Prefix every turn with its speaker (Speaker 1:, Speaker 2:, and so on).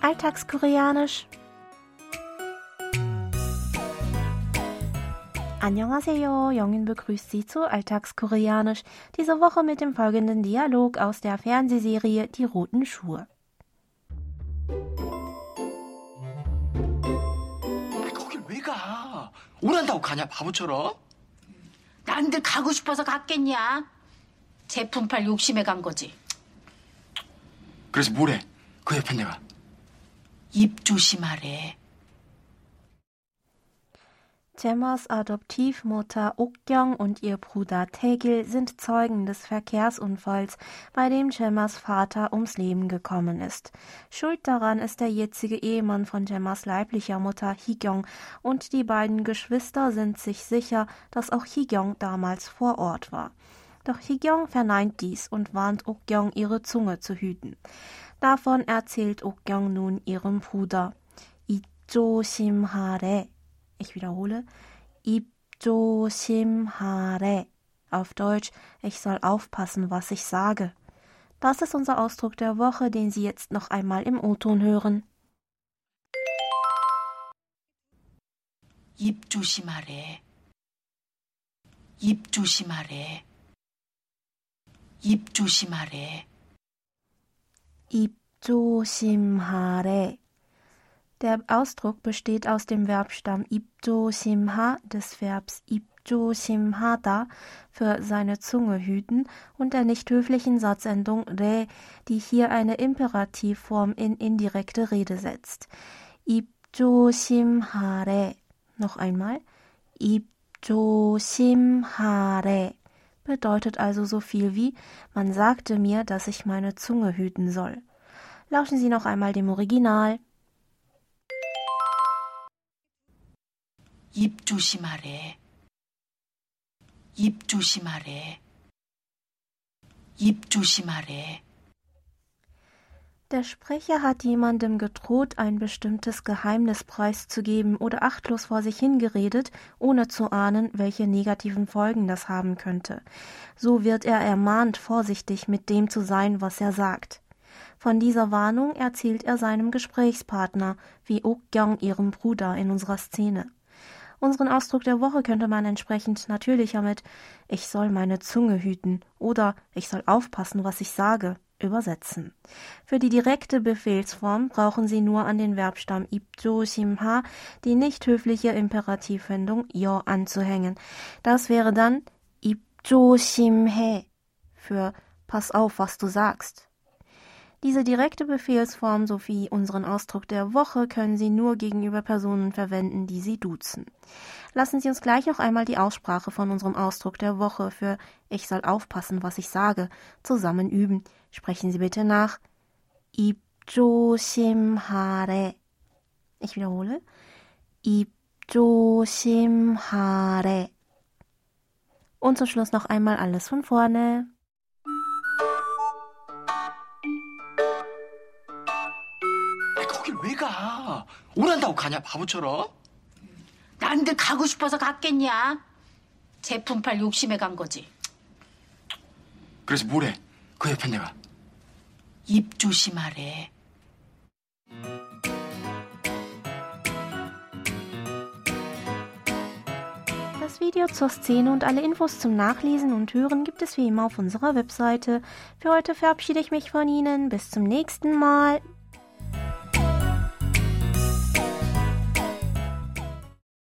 Speaker 1: Alltagskoreanisch. Annyeonghaseyo, Jongin begrüßt Sie zu Alltagskoreanisch, diese Woche mit dem folgenden Dialog aus der Fernsehserie Die roten Schuhe.
Speaker 2: 거길 왜 가? 오란다고 가냐 바보처럼?
Speaker 3: 난들 가고 싶어서 갔겠냐? 제품 팔 욕심에 간 거지.
Speaker 2: 그래서 뭐래? 그 옆에 내가
Speaker 3: 입 조심하래.
Speaker 1: Gemmas Adoptivmutter Ukgyong und ihr Bruder Taegil sind Zeugen des Verkehrsunfalls, bei dem Gemmas Vater ums Leben gekommen ist. Schuld daran ist der jetzige Ehemann von Gemmas leiblicher Mutter Higyong und die beiden Geschwister sind sich sicher, dass auch Higyong damals vor Ort war. Doch Higyong verneint dies und warnt Ukgyong, ihre Zunge zu hüten. Davon erzählt Ukgyong nun ihrem Bruder. Ijoshimhare. Ich wiederhole. Ibjoshimhare. Auf Deutsch, ich soll aufpassen, was ich sage. Das ist unser Ausdruck der Woche, den Sie jetzt noch einmal im O-Ton hören.
Speaker 3: 입 조심하래. 입 조심하래. 입 조심하래.
Speaker 1: Ibjoshimhare. Der Ausdruck besteht aus dem Verbstamm ibjoshimha des Verbs ibjoshimhada für seine Zunge hüten und der nicht höflichen Satzendung re, die hier eine Imperativform in indirekte Rede setzt. Ibjoshimhare. Noch einmal. Ibjoshimhare bedeutet also so viel wie man sagte mir, dass ich meine Zunge hüten soll. Lauschen Sie noch einmal dem Original.
Speaker 3: 입 조심하래. 입 조심하래. 입 조심하래.
Speaker 1: Der Sprecher hat jemandem gedroht, ein bestimmtes Geheimnis preiszugeben oder achtlos vor sich hingeredet, ohne zu ahnen, welche negativen Folgen das haben könnte. So wird er ermahnt, vorsichtig mit dem zu sein, was er sagt. Von dieser Warnung erzählt er seinem Gesprächspartner, wie Ok-Gyong ihrem Bruder in unserer Szene. Unseren Ausdruck der Woche könnte man entsprechend natürlicher mit Ich soll meine Zunge hüten oder Ich soll aufpassen, was ich sage übersetzen. Für die direkte Befehlsform brauchen Sie nur an den Verbstamm ibjosimha die nicht höfliche Imperativwendung yo anzuhängen. Das wäre dann ibjosimhe für Pass auf, was du sagst. Diese direkte Befehlsform sowie unseren Ausdruck der Woche können Sie nur gegenüber Personen verwenden, die Sie duzen. Lassen Sie uns gleich noch einmal die Aussprache von unserem Ausdruck der Woche für Ich soll aufpassen, was ich sage, zusammen üben. Sprechen Sie bitte nach. 입조심하래. Ich wiederhole. 입조심하래. Und zum Schluss noch einmal alles von vorne.
Speaker 2: 가? 오란다고 가냐 바보처럼?
Speaker 3: 난들 가고 싶어서 갔겠냐? 제품 팔 욕심에 간 거지.
Speaker 2: 그래서 뭐래? 그 옆에 내가
Speaker 3: 입 조심하래.
Speaker 1: Das Video zur Szene und alle Infos zum Nachlesen und Hören gibt es wie immer auf unserer Webseite. Für heute verabschiede ich mich von Ihnen. Bis zum nächsten Mal.